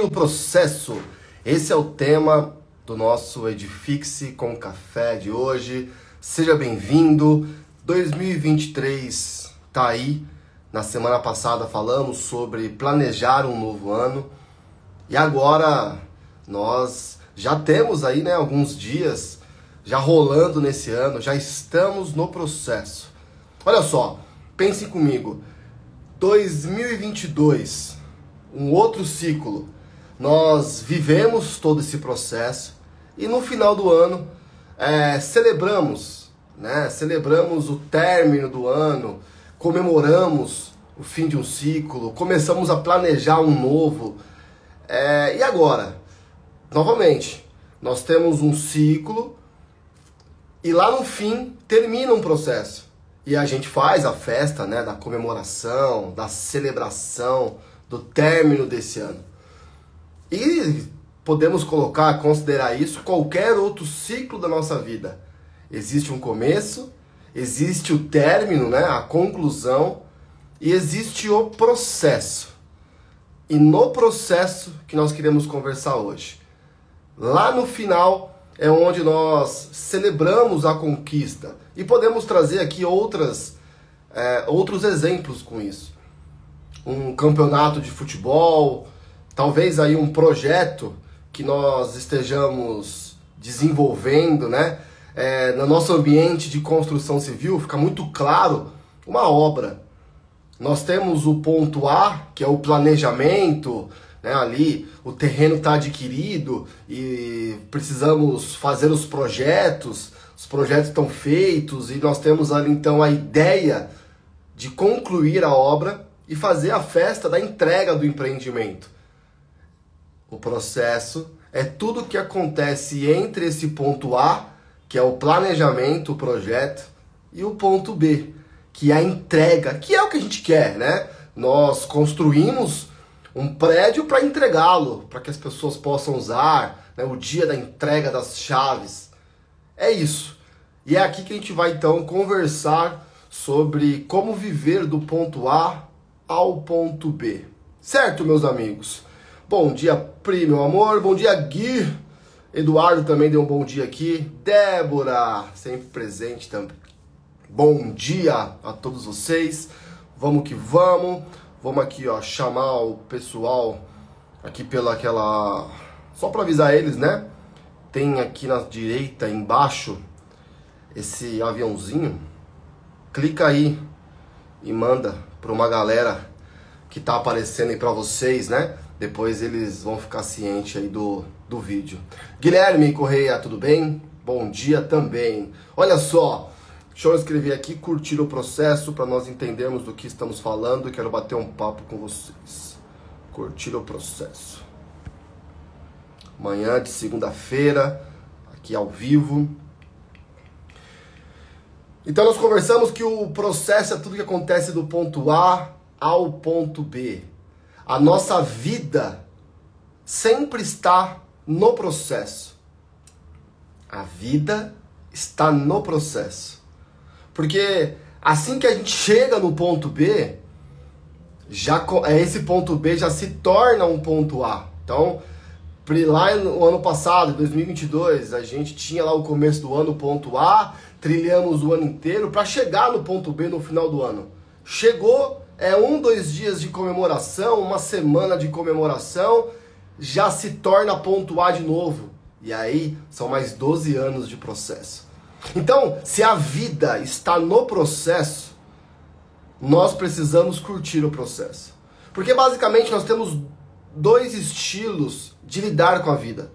o processo. Esse é o tema do nosso Edifixe com Café de hoje. Seja bem-vindo. 2023 tá aí. Na semana passada falamos sobre planejar um novo ano. E agora nós já temos aí, né, alguns dias já rolando nesse ano, já estamos no processo. Olha só, pense comigo. 2022, um outro ciclo. Nós vivemos todo esse processo e no final do ano é, celebramos, né? Celebramos o término do ano, comemoramos o fim de um ciclo, começamos a planejar um novo. É, e agora? Novamente, nós temos um ciclo e lá no fim termina um processo. E a gente faz a festa né, da comemoração, da celebração do término desse ano. E podemos colocar, considerar isso qualquer outro ciclo da nossa vida. Existe um começo, existe o término, né, a conclusão, e existe o processo. E no processo que nós queremos conversar hoje. Lá no final é onde nós celebramos a conquista e podemos trazer aqui outras, é, outros exemplos com isso. Um campeonato de futebol, talvez aí um projeto que nós estejamos desenvolvendo, né? É, no nosso ambiente de construção civil fica muito claro uma obra. Nós temos o ponto A, que é o planejamento, né, ali o terreno está adquirido e precisamos fazer os projetos, os projetos estão feitos e nós temos ali então a ideia de concluir a obra e fazer a festa da entrega do empreendimento. O processo é tudo que acontece entre esse ponto A, que é o planejamento, o projeto, e o ponto B, que é a entrega, que é o que a gente quer, né? Nós construímos um prédio para entregá-lo, para que as pessoas possam usar, né, o dia da entrega das chaves. É isso. E é aqui que a gente vai então conversar sobre como viver do ponto A ao ponto B. Certo, meus amigos? Bom dia, Pri, meu amor. Bom dia, Gui. Eduardo também deu um bom dia aqui. Débora, sempre presente também. Bom dia a todos vocês. Vamos que vamos. Vamos aqui, ó, chamar o pessoal aqui pela aquela só para avisar eles, né? Tem aqui na direita embaixo esse aviãozinho. Clica aí e manda para uma galera que tá aparecendo aí para vocês, né? Depois eles vão ficar cientes aí do, do vídeo. Guilherme Correia, tudo bem? Bom dia também. Olha só, Deixa eu escrever aqui, curtir o processo para nós entendermos do que estamos falando quero bater um papo com vocês. Curtir o processo. Manhã de segunda-feira, aqui ao vivo. Então nós conversamos que o processo é tudo que acontece do ponto A ao ponto B. A nossa vida sempre está no processo. A vida está no processo. Porque assim que a gente chega no ponto B, já é, esse ponto B já se torna um ponto A. Então, lá no ano passado, 2022, a gente tinha lá o começo do ano ponto A, trilhamos o ano inteiro para chegar no ponto B no final do ano. Chegou, é um, dois dias de comemoração, uma semana de comemoração, já se torna ponto A de novo. E aí são mais 12 anos de processo. Então, se a vida está no processo, nós precisamos curtir o processo. Porque basicamente nós temos dois estilos de lidar com a vida.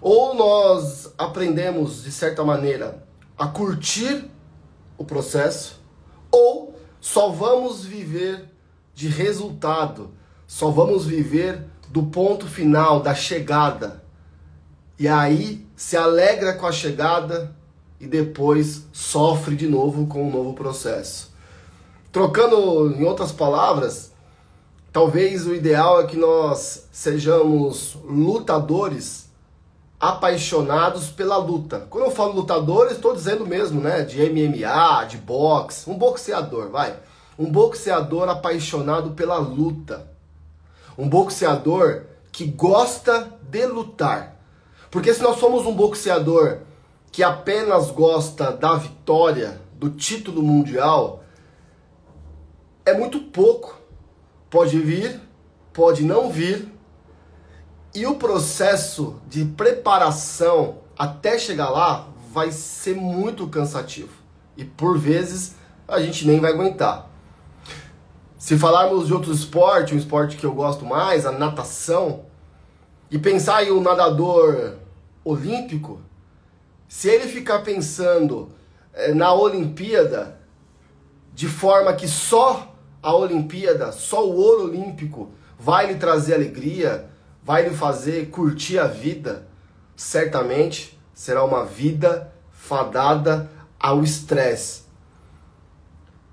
Ou nós aprendemos, de certa maneira, a curtir o processo, ou só vamos viver de resultado, só vamos viver do ponto final, da chegada. E aí se alegra com a chegada e depois sofre de novo com um novo processo. Trocando em outras palavras, talvez o ideal é que nós sejamos lutadores apaixonados pela luta. Quando eu falo lutadores, estou dizendo mesmo, né, de MMA, de boxe, um boxeador, vai. Um boxeador apaixonado pela luta. Um boxeador que gosta de lutar. Porque se nós somos um boxeador que apenas gosta da vitória, do título mundial, é muito pouco. Pode vir, pode não vir. E o processo de preparação até chegar lá vai ser muito cansativo. E por vezes a gente nem vai aguentar. Se falarmos de outro esporte, um esporte que eu gosto mais, a natação, e pensar em um nadador olímpico, se ele ficar pensando é, na Olimpíada de forma que só a Olimpíada, só o ouro olímpico vai lhe trazer alegria, vai lhe fazer curtir a vida, certamente será uma vida fadada ao estresse.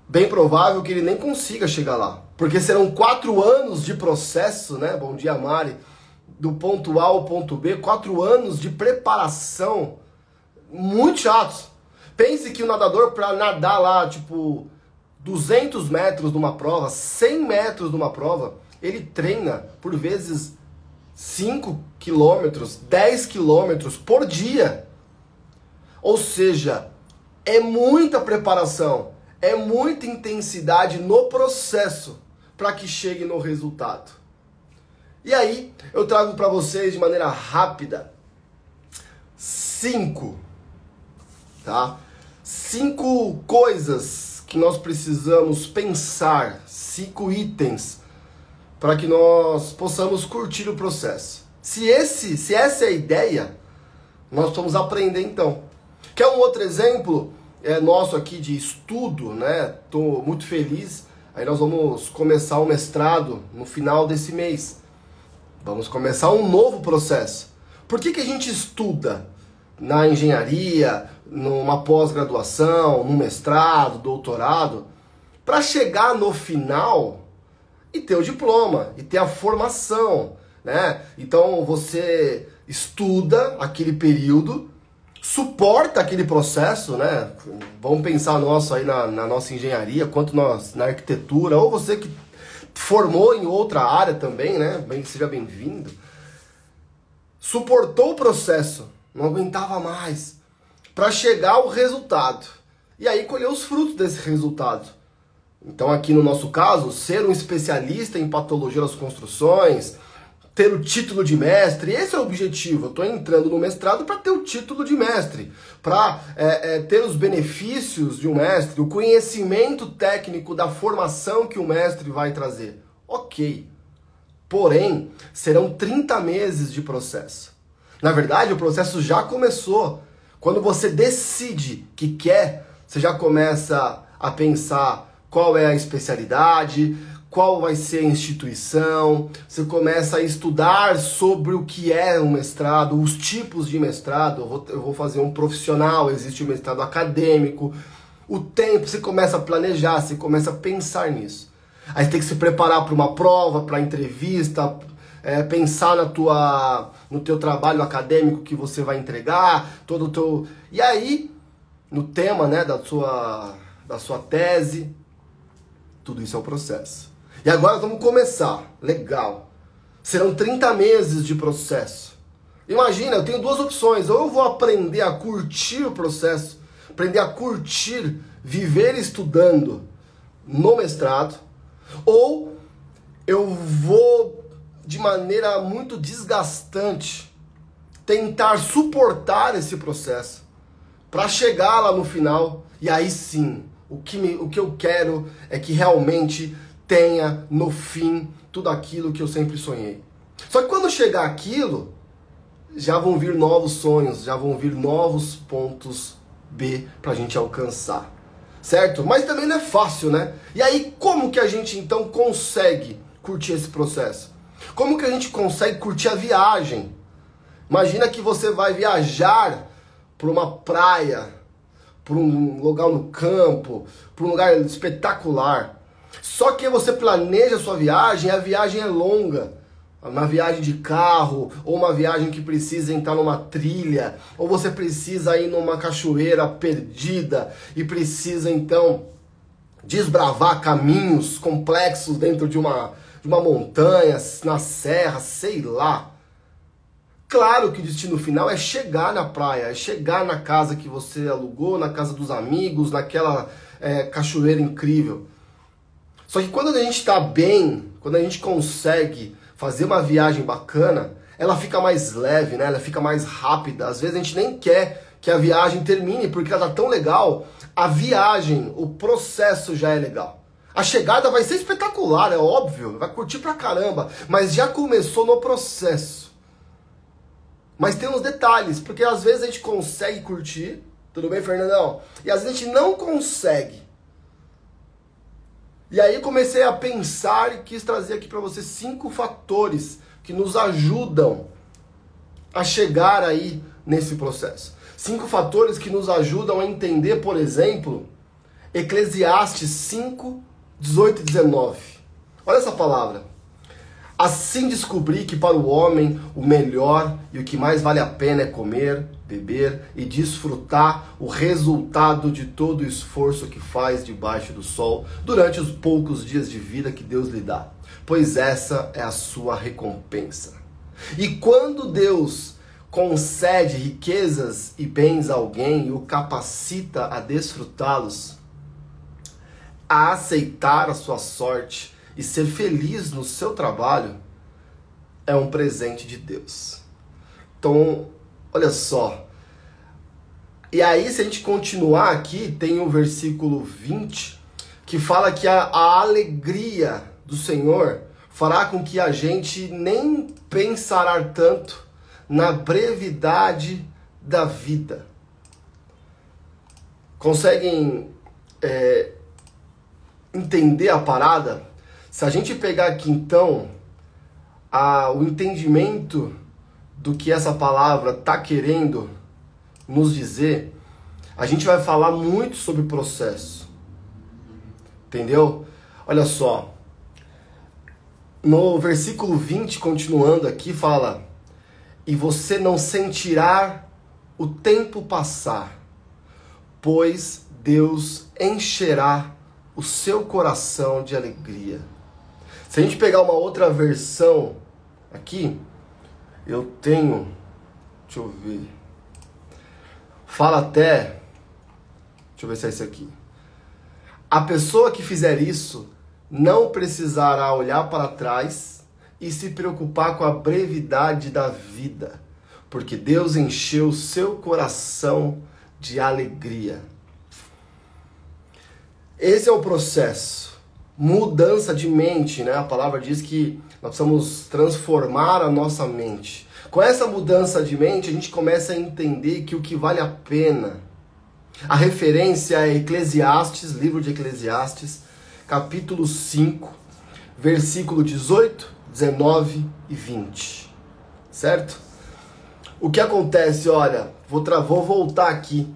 Bem provável que ele nem consiga chegar lá, porque serão quatro anos de processo, né? Bom dia, Mari. Do ponto A ao ponto B, quatro anos de preparação muito chatos. Pense que o nadador para nadar lá, tipo, 200 metros numa prova, 100 metros numa prova, ele treina por vezes 5 quilômetros, 10 quilômetros por dia. Ou seja, é muita preparação, é muita intensidade no processo para que chegue no resultado. E aí, eu trago para vocês de maneira rápida cinco, tá? Cinco coisas que nós precisamos pensar, cinco itens para que nós possamos curtir o processo. Se esse, se essa é a ideia, nós vamos aprender então. Quer um outro exemplo é, nosso aqui de estudo, né? Tô muito feliz. Aí nós vamos começar o mestrado no final desse mês. Vamos começar um novo processo. Por que, que a gente estuda na engenharia, numa pós-graduação, num mestrado, doutorado, para chegar no final e ter o diploma, e ter a formação, né? Então você estuda aquele período, suporta aquele processo, né? Vamos pensar nosso aí na, na nossa engenharia, quanto nós na arquitetura, ou você que formou em outra área também, né? Bem, seja bem-vindo. Suportou o processo, não aguentava mais, para chegar ao resultado. E aí colher os frutos desse resultado. Então, aqui no nosso caso, ser um especialista em patologia das construções, ter o título de mestre, esse é o objetivo. Eu estou entrando no mestrado para ter o título de mestre, para é, é, ter os benefícios de um mestre, o conhecimento técnico da formação que o mestre vai trazer. Ok. Porém, serão 30 meses de processo. Na verdade, o processo já começou. Quando você decide que quer, você já começa a pensar qual é a especialidade, qual vai ser a instituição, você começa a estudar sobre o que é um mestrado, os tipos de mestrado. Eu vou, eu vou fazer um profissional, existe o um mestrado acadêmico. O tempo, você começa a planejar, você começa a pensar nisso. Aí você tem que se preparar para uma prova, para entrevista, é, pensar na tua, no teu trabalho acadêmico que você vai entregar, todo o teu... E aí, no tema né, da, sua, da sua tese, tudo isso é um processo. E agora vamos começar. Legal. Serão 30 meses de processo. Imagina, eu tenho duas opções. Ou eu vou aprender a curtir o processo, aprender a curtir, viver estudando no mestrado, ou eu vou de maneira muito desgastante tentar suportar esse processo para chegar lá no final e aí sim o que, me, o que eu quero é que realmente tenha no fim tudo aquilo que eu sempre sonhei. Só que quando chegar aquilo, já vão vir novos sonhos, já vão vir novos pontos B para a gente alcançar. Certo? Mas também não é fácil, né? E aí, como que a gente então consegue curtir esse processo? Como que a gente consegue curtir a viagem? Imagina que você vai viajar para uma praia, para um lugar no campo, para um lugar espetacular. Só que você planeja a sua viagem, a viagem é longa. Uma viagem de carro, ou uma viagem que precisa entrar numa trilha, ou você precisa ir numa cachoeira perdida e precisa então desbravar caminhos complexos dentro de uma de uma montanha, na serra, sei lá. Claro que o destino final é chegar na praia, é chegar na casa que você alugou, na casa dos amigos, naquela é, cachoeira incrível. Só que quando a gente está bem, quando a gente consegue fazer uma viagem bacana, ela fica mais leve, né? Ela fica mais rápida. Às vezes a gente nem quer que a viagem termine porque ela tá tão legal. A viagem, o processo já é legal. A chegada vai ser espetacular, é óbvio, vai curtir pra caramba, mas já começou no processo. Mas tem uns detalhes, porque às vezes a gente consegue curtir, tudo bem, Fernandão? E às vezes a gente não consegue. E aí comecei a pensar e quis trazer aqui para você cinco fatores que nos ajudam a chegar aí nesse processo. Cinco fatores que nos ajudam a entender, por exemplo, Eclesiastes 5, 18 e 19. Olha essa palavra. Assim descobri que para o homem o melhor e o que mais vale a pena é comer, beber e desfrutar o resultado de todo o esforço que faz debaixo do sol durante os poucos dias de vida que Deus lhe dá, pois essa é a sua recompensa. E quando Deus concede riquezas e bens a alguém e o capacita a desfrutá-los, a aceitar a sua sorte, e ser feliz no seu trabalho é um presente de Deus. Então, olha só. E aí, se a gente continuar aqui, tem o versículo 20 que fala que a, a alegria do Senhor fará com que a gente nem pensará tanto na brevidade da vida. Conseguem é, entender a parada? Se a gente pegar aqui então a, o entendimento do que essa palavra está querendo nos dizer, a gente vai falar muito sobre processo. Entendeu? Olha só. No versículo 20, continuando aqui, fala: E você não sentirá o tempo passar, pois Deus encherá o seu coração de alegria. Se a gente pegar uma outra versão aqui, eu tenho. Deixa eu ver. Fala até. Deixa eu ver se é isso aqui. A pessoa que fizer isso não precisará olhar para trás e se preocupar com a brevidade da vida, porque Deus encheu seu coração de alegria. Esse é o processo mudança de mente, né? A palavra diz que nós precisamos transformar a nossa mente. Com essa mudança de mente, a gente começa a entender que o que vale a pena. A referência é Eclesiastes, livro de Eclesiastes, capítulo 5, versículo 18, 19 e 20. Certo? O que acontece, olha, vou, vou voltar aqui.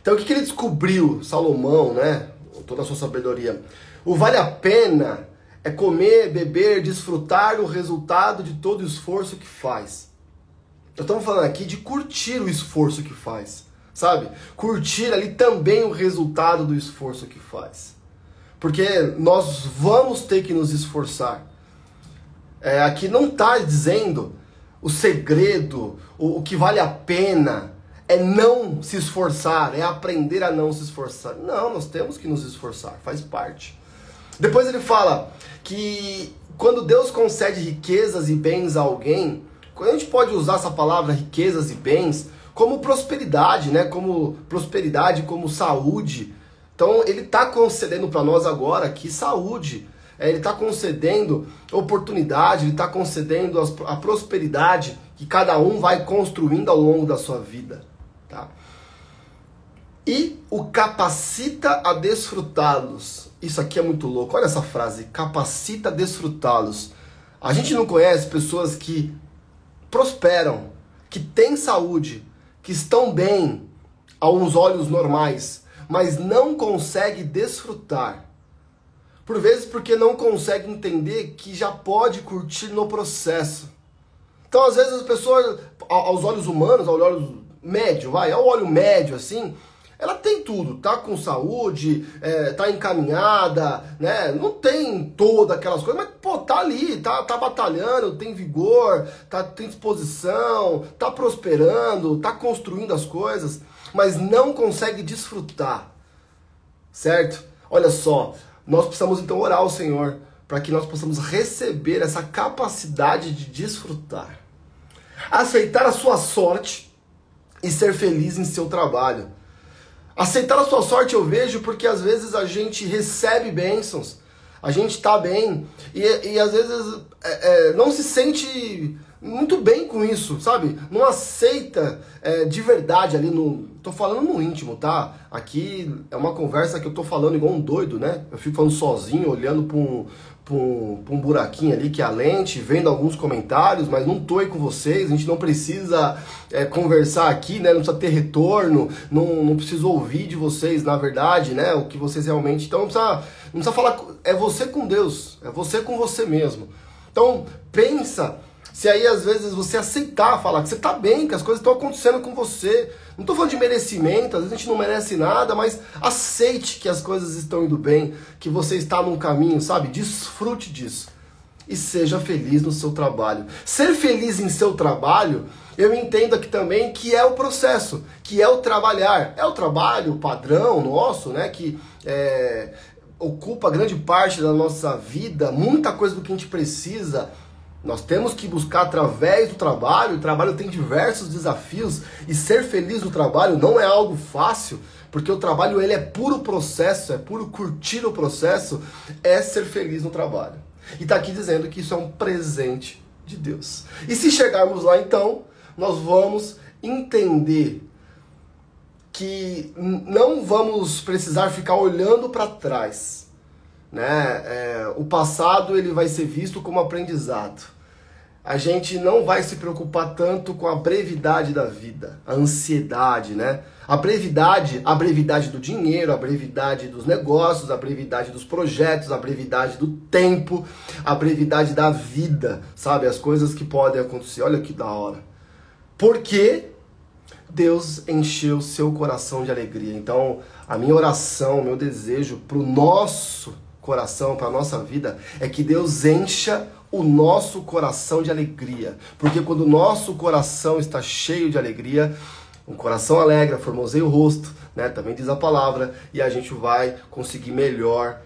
Então, o que, que ele descobriu, Salomão, né? Toda a sua sabedoria o vale a pena é comer, beber, desfrutar o resultado de todo o esforço que faz. Nós estamos falando aqui de curtir o esforço que faz, sabe? Curtir ali também o resultado do esforço que faz. Porque nós vamos ter que nos esforçar. É, aqui não está dizendo o segredo, o, o que vale a pena é não se esforçar, é aprender a não se esforçar. Não, nós temos que nos esforçar, faz parte. Depois ele fala que quando Deus concede riquezas e bens a alguém, a gente pode usar essa palavra riquezas e bens como prosperidade, né? Como prosperidade, como saúde. Então ele está concedendo para nós agora aqui saúde. É, ele está concedendo oportunidade, ele está concedendo a prosperidade que cada um vai construindo ao longo da sua vida. Tá? E o capacita a desfrutá-los. Isso aqui é muito louco. Olha essa frase: capacita desfrutá-los. A gente não conhece pessoas que prosperam, que têm saúde, que estão bem a uns olhos normais, mas não consegue desfrutar. Por vezes porque não consegue entender que já pode curtir no processo. Então, às vezes, as pessoas, aos olhos humanos, ao olho médio, vai, ao olho médio, assim, ela tem tudo, tá com saúde, é, tá encaminhada, né? Não tem todas aquelas coisas, mas pô, tá ali, tá, tá batalhando, tem vigor, tá, tem disposição, tá prosperando, tá construindo as coisas, mas não consegue desfrutar, certo? Olha só, nós precisamos então orar ao Senhor para que nós possamos receber essa capacidade de desfrutar, aceitar a sua sorte e ser feliz em seu trabalho. Aceitar a sua sorte eu vejo porque às vezes a gente recebe bênçãos, a gente está bem e, e às vezes é, é, não se sente muito bem com isso, sabe? Não aceita é, de verdade ali no. Tô falando no íntimo, tá? Aqui é uma conversa que eu tô falando igual um doido, né? Eu fico falando sozinho, olhando para um, pra um, um buraquinho ali que é a lente, vendo alguns comentários, mas não tô aí com vocês, a gente não precisa é, conversar aqui, né? Não precisa ter retorno, não, não preciso ouvir de vocês, na verdade, né? O que vocês realmente. Então não precisa, não precisa falar. É você com Deus, é você com você mesmo. Então pensa se aí às vezes você aceitar falar que você tá bem, que as coisas estão acontecendo com você. Não tô falando de merecimento, às vezes a gente não merece nada, mas aceite que as coisas estão indo bem, que você está num caminho, sabe? Desfrute disso. E seja feliz no seu trabalho. Ser feliz em seu trabalho, eu entendo aqui também que é o processo, que é o trabalhar. É o trabalho padrão nosso, né? Que é, ocupa grande parte da nossa vida, muita coisa do que a gente precisa nós temos que buscar através do trabalho, o trabalho tem diversos desafios e ser feliz no trabalho não é algo fácil, porque o trabalho ele é puro processo, é puro curtir o processo, é ser feliz no trabalho. E está aqui dizendo que isso é um presente de Deus. E se chegarmos lá então, nós vamos entender que não vamos precisar ficar olhando para trás né? É, o passado ele vai ser visto como aprendizado. A gente não vai se preocupar tanto com a brevidade da vida, a ansiedade, né? A brevidade, a brevidade do dinheiro, a brevidade dos negócios, a brevidade dos projetos, a brevidade do tempo, a brevidade da vida, sabe? As coisas que podem acontecer. Olha que da hora. Porque Deus encheu seu coração de alegria. Então, a minha oração, meu desejo para o nosso coração, para a nossa vida, é que Deus encha o nosso coração de alegria. Porque quando o nosso coração está cheio de alegria, um coração alegre, formoseia o rosto, né? Também diz a palavra, e a gente vai conseguir melhor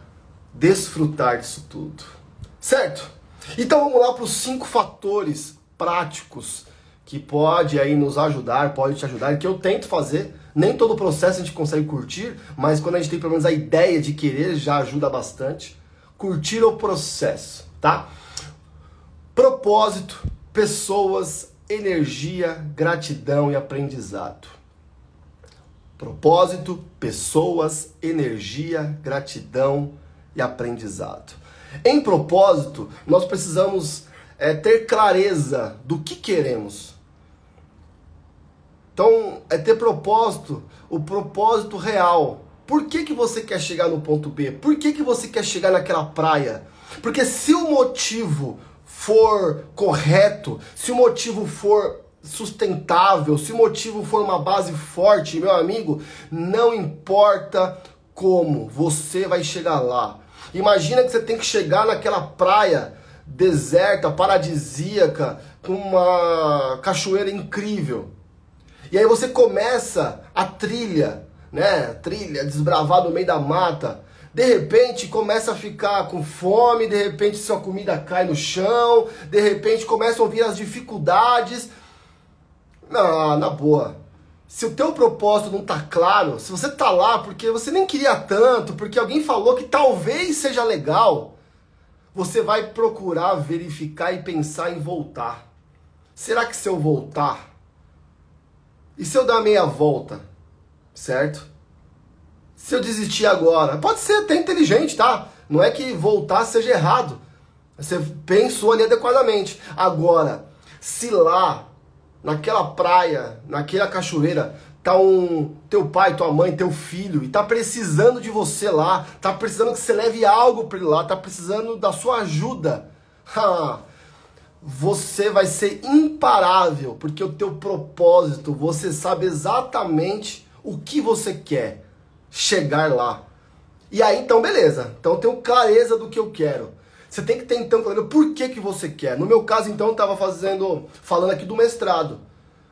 desfrutar disso tudo. Certo? Então vamos lá para os cinco fatores práticos que pode aí nos ajudar, pode te ajudar, que eu tento fazer nem todo o processo a gente consegue curtir, mas quando a gente tem pelo menos a ideia de querer, já ajuda bastante. Curtir o processo, tá? Propósito, pessoas, energia, gratidão e aprendizado. Propósito, pessoas, energia, gratidão e aprendizado. Em propósito, nós precisamos é, ter clareza do que queremos. Então, é ter propósito, o propósito real. Por que, que você quer chegar no ponto B? Por que, que você quer chegar naquela praia? Porque se o motivo for correto, se o motivo for sustentável, se o motivo for uma base forte, meu amigo, não importa como, você vai chegar lá. Imagina que você tem que chegar naquela praia deserta, paradisíaca, com uma cachoeira incrível. E aí você começa a trilha, né? Trilha, desbravar no meio da mata. De repente começa a ficar com fome, de repente sua comida cai no chão, de repente começam a vir as dificuldades. Não, na boa. Se o teu propósito não tá claro, se você tá lá porque você nem queria tanto, porque alguém falou que talvez seja legal, você vai procurar verificar e pensar em voltar. Será que se eu voltar, e se eu dar meia volta? Certo? Se eu desistir agora? Pode ser até inteligente, tá? Não é que voltar seja errado. Você pensou ali adequadamente. Agora, se lá, naquela praia, naquela cachoeira, tá um teu pai, tua mãe, teu filho e tá precisando de você lá, tá precisando que você leve algo para ele lá, tá precisando da sua ajuda. Você vai ser imparável, porque o teu propósito, você sabe exatamente o que você quer chegar lá. E aí, então, beleza. Então, eu tenho clareza do que eu quero. Você tem que ter, então, clareza por que, que você quer. No meu caso, então, eu estava fazendo, falando aqui do mestrado.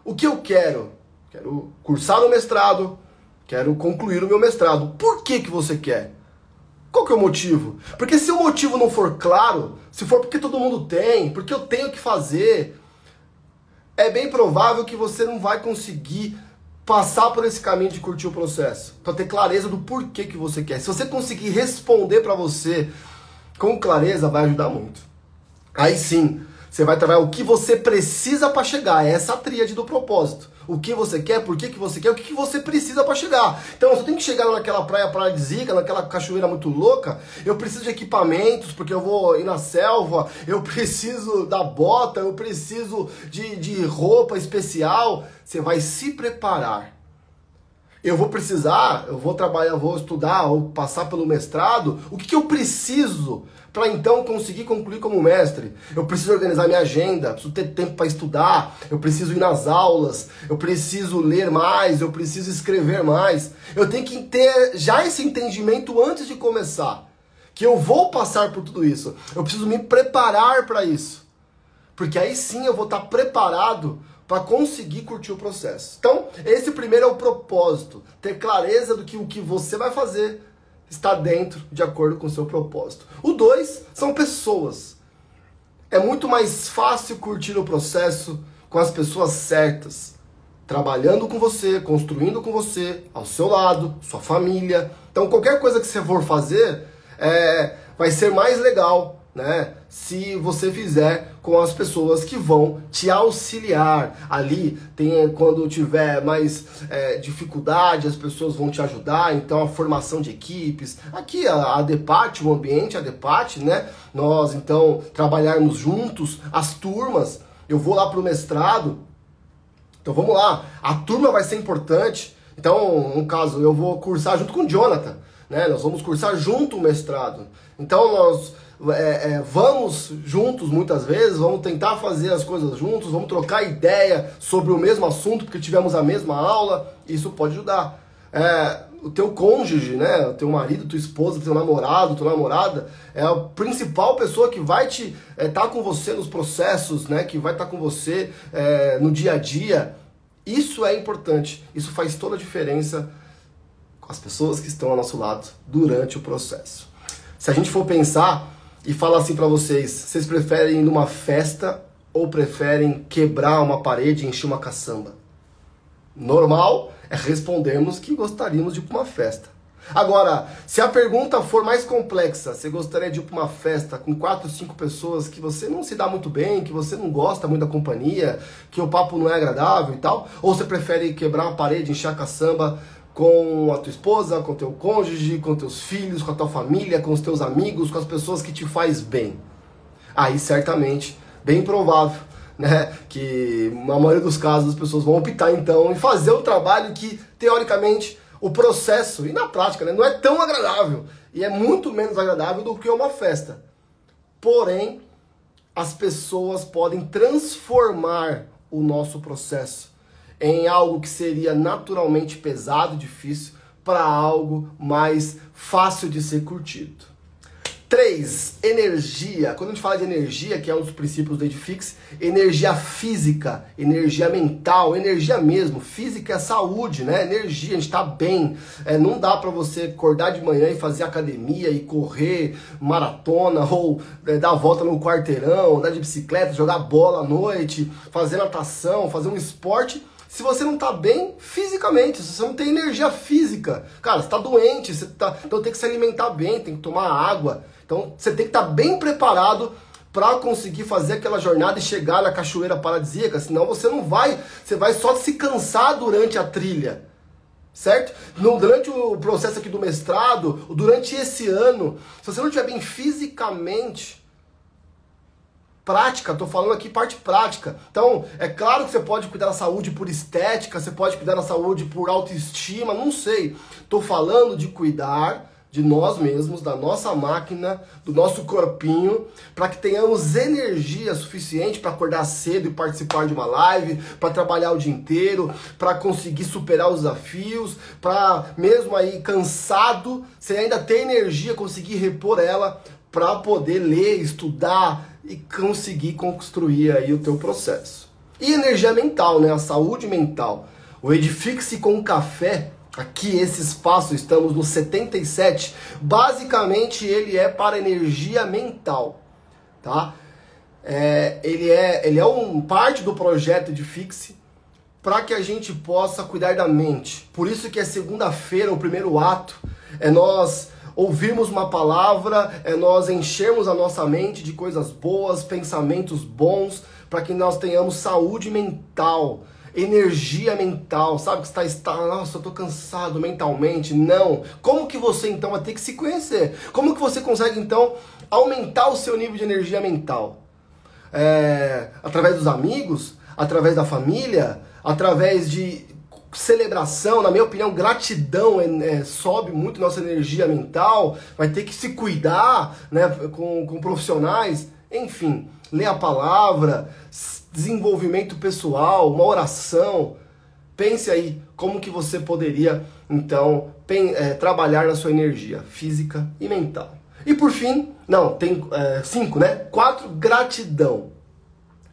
O que eu quero? Quero cursar o mestrado, quero concluir o meu mestrado. Por que, que você quer? Qual que é o motivo? Porque se o motivo não for claro, se for porque todo mundo tem, porque eu tenho que fazer, é bem provável que você não vai conseguir passar por esse caminho de curtir o processo. Então ter clareza do porquê que você quer. Se você conseguir responder para você com clareza, vai ajudar muito. Aí sim, você vai trabalhar o que você precisa para chegar. É essa tríade do propósito o que você quer, por que, que você quer, o que, que você precisa para chegar. Então, você tem que chegar naquela praia paradisíaca, naquela cachoeira muito louca, eu preciso de equipamentos, porque eu vou ir na selva, eu preciso da bota, eu preciso de, de roupa especial. Você vai se preparar. Eu vou precisar, eu vou trabalhar, eu vou estudar ou passar pelo mestrado. O que, que eu preciso para então conseguir concluir como mestre. Eu preciso organizar minha agenda, preciso ter tempo para estudar, eu preciso ir nas aulas, eu preciso ler mais, eu preciso escrever mais. Eu tenho que ter já esse entendimento antes de começar, que eu vou passar por tudo isso. Eu preciso me preparar para isso. Porque aí sim eu vou estar preparado para conseguir curtir o processo. Então, esse primeiro é o propósito, ter clareza do que o que você vai fazer está dentro de acordo com o seu propósito. O dois são pessoas. É muito mais fácil curtir o processo com as pessoas certas, trabalhando com você, construindo com você, ao seu lado, sua família. Então, qualquer coisa que você for fazer, é, vai ser mais legal né? Se você fizer com as pessoas que vão te auxiliar ali, tem quando tiver mais é, dificuldade, as pessoas vão te ajudar. Então a formação de equipes, aqui a, a Depate, o ambiente, a Depate, né? Nós então trabalharmos juntos, as turmas. Eu vou lá para o mestrado, então vamos lá. A turma vai ser importante. Então, no caso, eu vou cursar junto com o Jonathan, né? Nós vamos cursar junto o mestrado. Então nós é, é, vamos juntos muitas vezes, vamos tentar fazer as coisas juntos, vamos trocar ideia sobre o mesmo assunto porque tivemos a mesma aula, isso pode ajudar. É, o teu cônjuge, né, o teu marido, tua esposa, teu namorado, tua namorada, é a principal pessoa que vai te estar é, tá com você nos processos, né, que vai estar tá com você é, no dia a dia. Isso é importante, isso faz toda a diferença com as pessoas que estão ao nosso lado durante o processo. Se a gente for pensar e fala assim para vocês: vocês preferem ir numa festa ou preferem quebrar uma parede e encher uma caçamba? Normal é respondermos que gostaríamos de ir para uma festa. Agora, se a pergunta for mais complexa, você gostaria de ir para uma festa com quatro, cinco pessoas que você não se dá muito bem, que você não gosta muito da companhia, que o papo não é agradável e tal? Ou você prefere quebrar uma parede, encher a caçamba com a tua esposa, com teu cônjuge, com teus filhos, com a tua família, com os teus amigos, com as pessoas que te faz bem. Aí certamente, bem provável, né, que na maioria dos casos as pessoas vão optar então em fazer o trabalho que teoricamente o processo e na prática, né, não é tão agradável e é muito menos agradável do que uma festa. Porém, as pessoas podem transformar o nosso processo em algo que seria naturalmente pesado, difícil, para algo mais fácil de ser curtido. 3. Energia. Quando a gente fala de energia, que é um dos princípios do Edifix, energia física, energia mental, energia mesmo. Física é saúde, né? Energia, a gente tá bem. É, não dá para você acordar de manhã e fazer academia e correr maratona ou é, dar volta no quarteirão, andar de bicicleta, jogar bola à noite, fazer natação, fazer um esporte se você não tá bem fisicamente, se você não tem energia física, cara, você tá doente, você tá, então tem que se alimentar bem, tem que tomar água. Então você tem que estar tá bem preparado para conseguir fazer aquela jornada e chegar na cachoeira paradisíaca, senão você não vai, você vai só se cansar durante a trilha. Certo? No, durante o processo aqui do mestrado, durante esse ano, se você não estiver bem fisicamente, prática, estou falando aqui parte prática. Então, é claro que você pode cuidar da saúde por estética, você pode cuidar da saúde por autoestima, não sei. Estou falando de cuidar de nós mesmos, da nossa máquina, do nosso corpinho, para que tenhamos energia suficiente para acordar cedo e participar de uma live, para trabalhar o dia inteiro, para conseguir superar os desafios, para mesmo aí cansado, você ainda ter energia, conseguir repor ela para poder ler, estudar e conseguir construir aí o teu processo. E energia mental, né? A saúde mental. O Edifique-se com Café Aqui esse espaço, estamos no 77. Basicamente ele é para energia mental, tá? É, ele é ele é um parte do projeto de Fixe para que a gente possa cuidar da mente. Por isso que é segunda-feira, o primeiro ato é nós ouvirmos uma palavra, é nós enchermos a nossa mente de coisas boas, pensamentos bons, para que nós tenhamos saúde mental energia mental, sabe? Que está, está, nossa, eu tô cansado mentalmente. Não. Como que você então vai ter que se conhecer? Como que você consegue então aumentar o seu nível de energia mental? É, através dos amigos, através da família, através de celebração, na minha opinião, gratidão é, é, sobe muito nossa energia mental, vai ter que se cuidar né, com, com profissionais, enfim, ler a palavra, desenvolvimento pessoal, uma oração. Pense aí como que você poderia, então, é, trabalhar na sua energia física e mental. E por fim, não, tem é, cinco, né? Quatro, gratidão.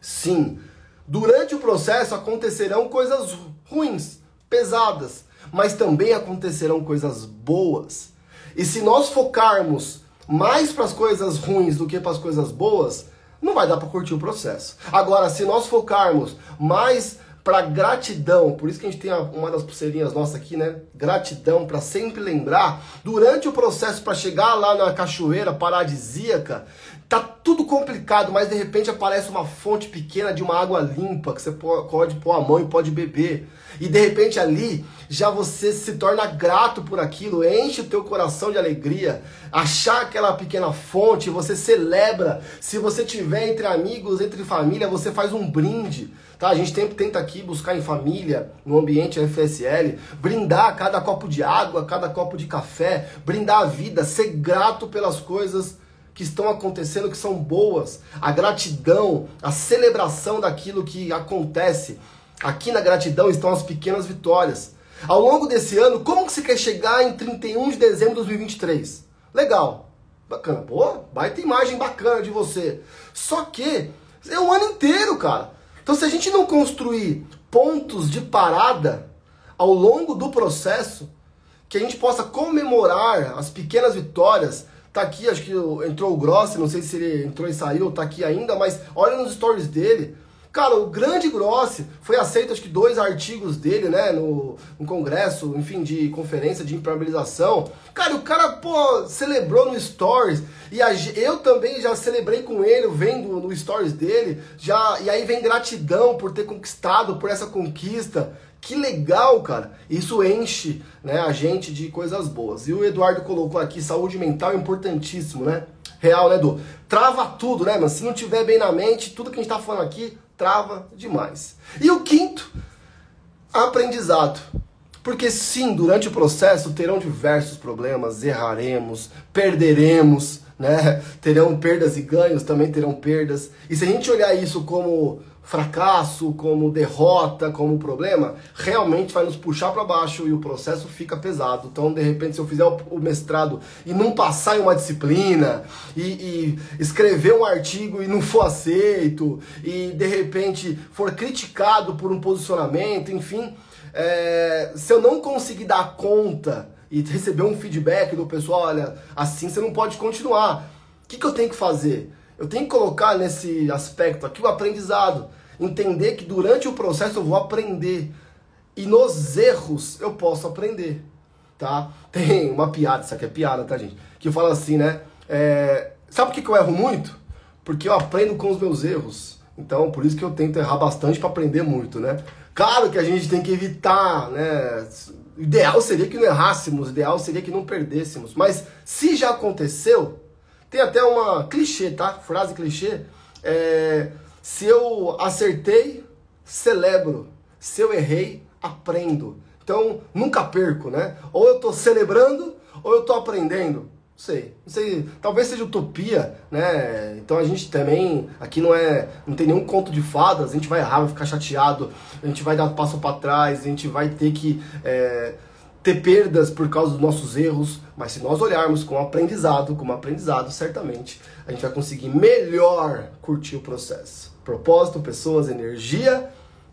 Sim, durante o processo acontecerão coisas ruins, pesadas, mas também acontecerão coisas boas. E se nós focarmos mais para as coisas ruins do que para as coisas boas, não vai dar para curtir o processo. Agora, se nós focarmos mais para gratidão, por isso que a gente tem uma das pulseirinhas nossas aqui, né? Gratidão para sempre lembrar durante o processo para chegar lá na cachoeira paradisíaca, tá tudo complicado, mas de repente aparece uma fonte pequena de uma água limpa que você pode pôr a mão e pode beber. E de repente ali já você se torna grato por aquilo, enche o teu coração de alegria. Achar aquela pequena fonte, você celebra. Se você tiver entre amigos, entre família, você faz um brinde. Tá? A gente sempre tenta aqui buscar em família, no ambiente FSL, brindar cada copo de água, cada copo de café, brindar a vida, ser grato pelas coisas que estão acontecendo que são boas, a gratidão, a celebração daquilo que acontece. Aqui na gratidão estão as pequenas vitórias. Ao longo desse ano, como que você quer chegar em 31 de dezembro de 2023? Legal, bacana, pô, baita imagem bacana de você. Só que é um ano inteiro, cara. Então se a gente não construir pontos de parada ao longo do processo, que a gente possa comemorar as pequenas vitórias, Tá aqui, acho que entrou o Grossi, não sei se ele entrou e saiu, tá aqui ainda, mas olha nos stories dele. Cara, o grande Grossi foi aceito, acho que dois artigos dele, né, no, no congresso, enfim, de conferência de impermeabilização. Cara, o cara, pô, celebrou no stories. E a, eu também já celebrei com ele, vendo no stories dele. já E aí vem gratidão por ter conquistado, por essa conquista. Que legal, cara. Isso enche né, a gente de coisas boas. E o Eduardo colocou aqui, saúde mental é importantíssimo, né? Real, né, Edu? Trava tudo, né, mano? Se não tiver bem na mente, tudo que a gente tá falando aqui, trava demais. E o quinto, aprendizado. Porque sim, durante o processo terão diversos problemas, erraremos, perderemos, né? Terão perdas e ganhos, também terão perdas. E se a gente olhar isso como fracasso, como derrota, como problema, realmente vai nos puxar para baixo e o processo fica pesado. Então, de repente, se eu fizer o mestrado e não passar em uma disciplina, e, e escrever um artigo e não for aceito, e de repente for criticado por um posicionamento, enfim, é, se eu não conseguir dar conta e receber um feedback do pessoal, olha, assim você não pode continuar. O que, que eu tenho que fazer? Eu tenho que colocar nesse aspecto aqui o aprendizado entender que durante o processo eu vou aprender e nos erros eu posso aprender, tá? Tem uma piada, isso aqui é piada, tá, gente? Que fala assim, né? É, sabe por que, que eu erro muito? Porque eu aprendo com os meus erros. Então, por isso que eu tento errar bastante para aprender muito, né? Claro que a gente tem que evitar, né? O ideal seria que não errássemos, o ideal seria que não perdêssemos. Mas se já aconteceu, tem até uma clichê, tá? Frase clichê. É, se eu acertei, celebro. Se eu errei, aprendo. Então, nunca perco, né? Ou eu tô celebrando, ou eu tô aprendendo. Não sei, não sei, talvez seja utopia, né? Então a gente também, aqui não é, não tem nenhum conto de fadas, a gente vai errar, vai ficar chateado, a gente vai dar passo para trás, a gente vai ter que é, ter perdas por causa dos nossos erros, mas se nós olharmos com aprendizado, como aprendizado, certamente a gente vai conseguir melhor curtir o processo. Propósito, pessoas, energia,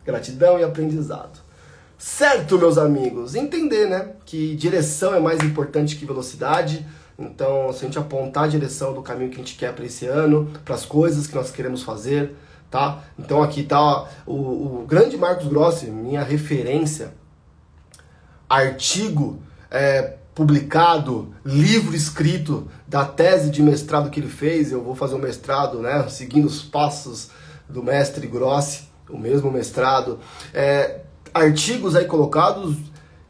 gratidão e aprendizado. Certo, meus amigos, entender, né, que direção é mais importante que velocidade. Então, se a gente apontar a direção do caminho que a gente quer para esse ano, para as coisas que nós queremos fazer, tá? Então aqui tá o, o grande Marcos Grossi, minha referência, artigo é, publicado, livro escrito da tese de mestrado que ele fez. Eu vou fazer o um mestrado, né, seguindo os passos do mestre Grossi, o mesmo mestrado. É, artigos aí colocados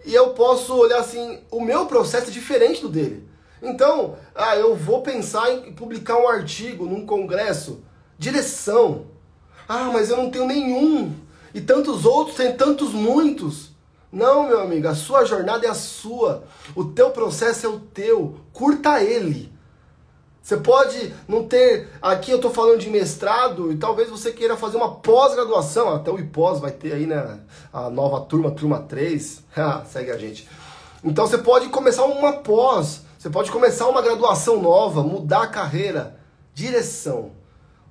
e eu posso olhar assim, o meu processo é diferente do dele. Então, ah, eu vou pensar em publicar um artigo num congresso. Direção. Ah, mas eu não tenho nenhum. E tantos outros, tem tantos muitos. Não, meu amigo, a sua jornada é a sua. O teu processo é o teu. Curta ele. Você pode não ter. Aqui eu estou falando de mestrado e talvez você queira fazer uma pós-graduação. Até o IPOS vai ter aí, né? A nova turma, turma 3. Segue a gente. Então você pode começar uma pós. Você pode começar uma graduação nova, mudar a carreira. Direção.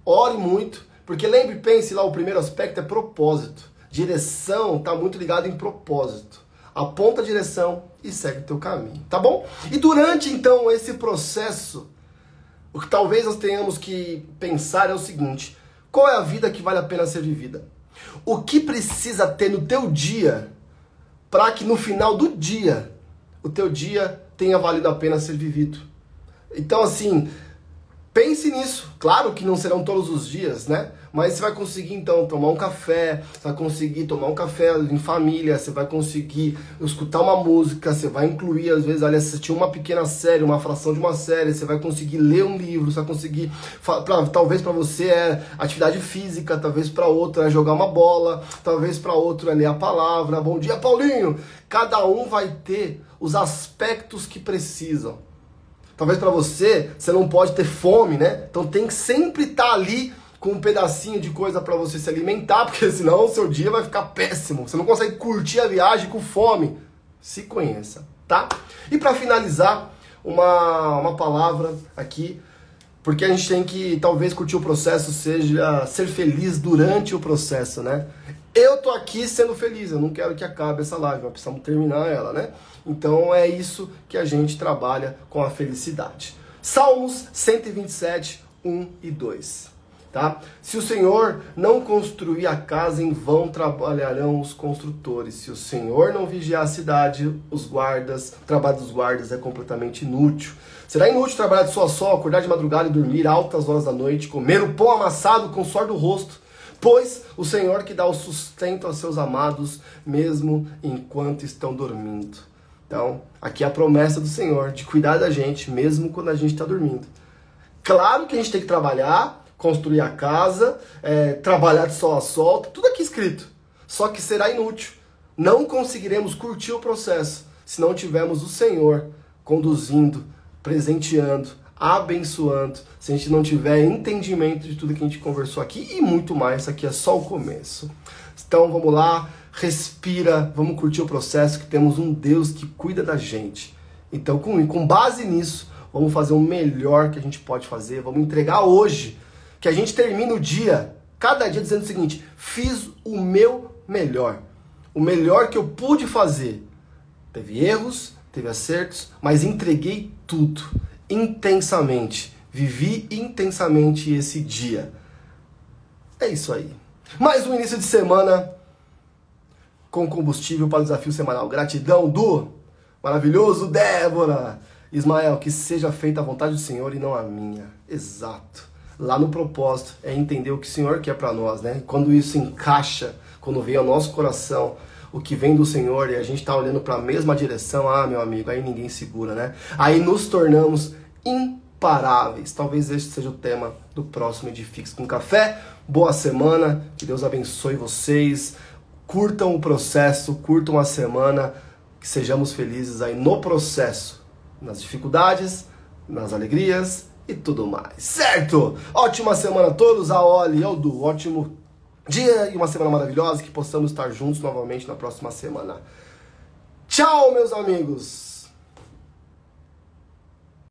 Ore muito, porque lembre, pense lá, o primeiro aspecto é propósito. Direção está muito ligado em propósito. Aponta a direção e segue o teu caminho, tá bom? E durante então esse processo o que talvez nós tenhamos que pensar é o seguinte: qual é a vida que vale a pena ser vivida? O que precisa ter no teu dia para que no final do dia o teu dia tenha valido a pena ser vivido? Então assim, pense nisso. Claro que não serão todos os dias, né? Mas você vai conseguir então tomar um café, você vai conseguir tomar um café em família, você vai conseguir escutar uma música, você vai incluir, às vezes, ali, assistir uma pequena série, uma fração de uma série, você vai conseguir ler um livro, você vai conseguir. Pra, talvez para você é atividade física, talvez para outro é jogar uma bola, talvez para outro é ler a palavra. Bom dia, Paulinho! Cada um vai ter os aspectos que precisam. Talvez para você, você não pode ter fome, né? Então tem que sempre estar tá ali com um pedacinho de coisa para você se alimentar, porque senão o seu dia vai ficar péssimo. Você não consegue curtir a viagem com fome. Se conheça, tá? E para finalizar, uma, uma palavra aqui, porque a gente tem que talvez curtir o processo, seja ser feliz durante o processo, né? Eu tô aqui sendo feliz, eu não quero que acabe essa live, nós precisamos terminar ela, né? Então é isso que a gente trabalha com a felicidade. Salmos 127, 1 e 2. Tá? Se o Senhor não construir a casa, em vão trabalharão os construtores. Se o Senhor não vigiar a cidade, os guardas, o trabalho dos guardas é completamente inútil. Será inútil trabalhar de sol a sol, acordar de madrugada e dormir altas horas da noite, comer o pão amassado com o suor do rosto, pois o Senhor que dá o sustento aos seus amados, mesmo enquanto estão dormindo. Então, aqui é a promessa do Senhor de cuidar da gente, mesmo quando a gente está dormindo. Claro que a gente tem que trabalhar, construir a casa, é, trabalhar de sol a sol, tá tudo aqui escrito. Só que será inútil. Não conseguiremos curtir o processo se não tivermos o Senhor conduzindo, presenteando, abençoando, se a gente não tiver entendimento de tudo que a gente conversou aqui e muito mais. Isso aqui é só o começo. Então vamos lá, respira, vamos curtir o processo que temos um Deus que cuida da gente. Então, com, com base nisso, vamos fazer o melhor que a gente pode fazer, vamos entregar hoje que a gente termina o dia, cada dia dizendo o seguinte: fiz o meu melhor. O melhor que eu pude fazer. Teve erros, teve acertos, mas entreguei tudo intensamente. Vivi intensamente esse dia. É isso aí. Mais um início de semana com combustível para o desafio semanal. Gratidão do maravilhoso Débora. Ismael, que seja feita a vontade do Senhor e não a minha. Exato lá no propósito, é entender o que o Senhor quer para nós, né? Quando isso encaixa, quando vem ao nosso coração o que vem do Senhor e a gente está olhando para a mesma direção, ah, meu amigo, aí ninguém segura, né? Aí nos tornamos imparáveis. Talvez este seja o tema do próximo Edifiques com Café. Boa semana, que Deus abençoe vocês. curtam o processo, curtam a semana, que sejamos felizes aí no processo, nas dificuldades, nas alegrias e tudo mais, certo? Ótima semana a todos, a Oli e ao Du, ótimo dia e uma semana maravilhosa, que possamos estar juntos novamente na próxima semana. Tchau, meus amigos!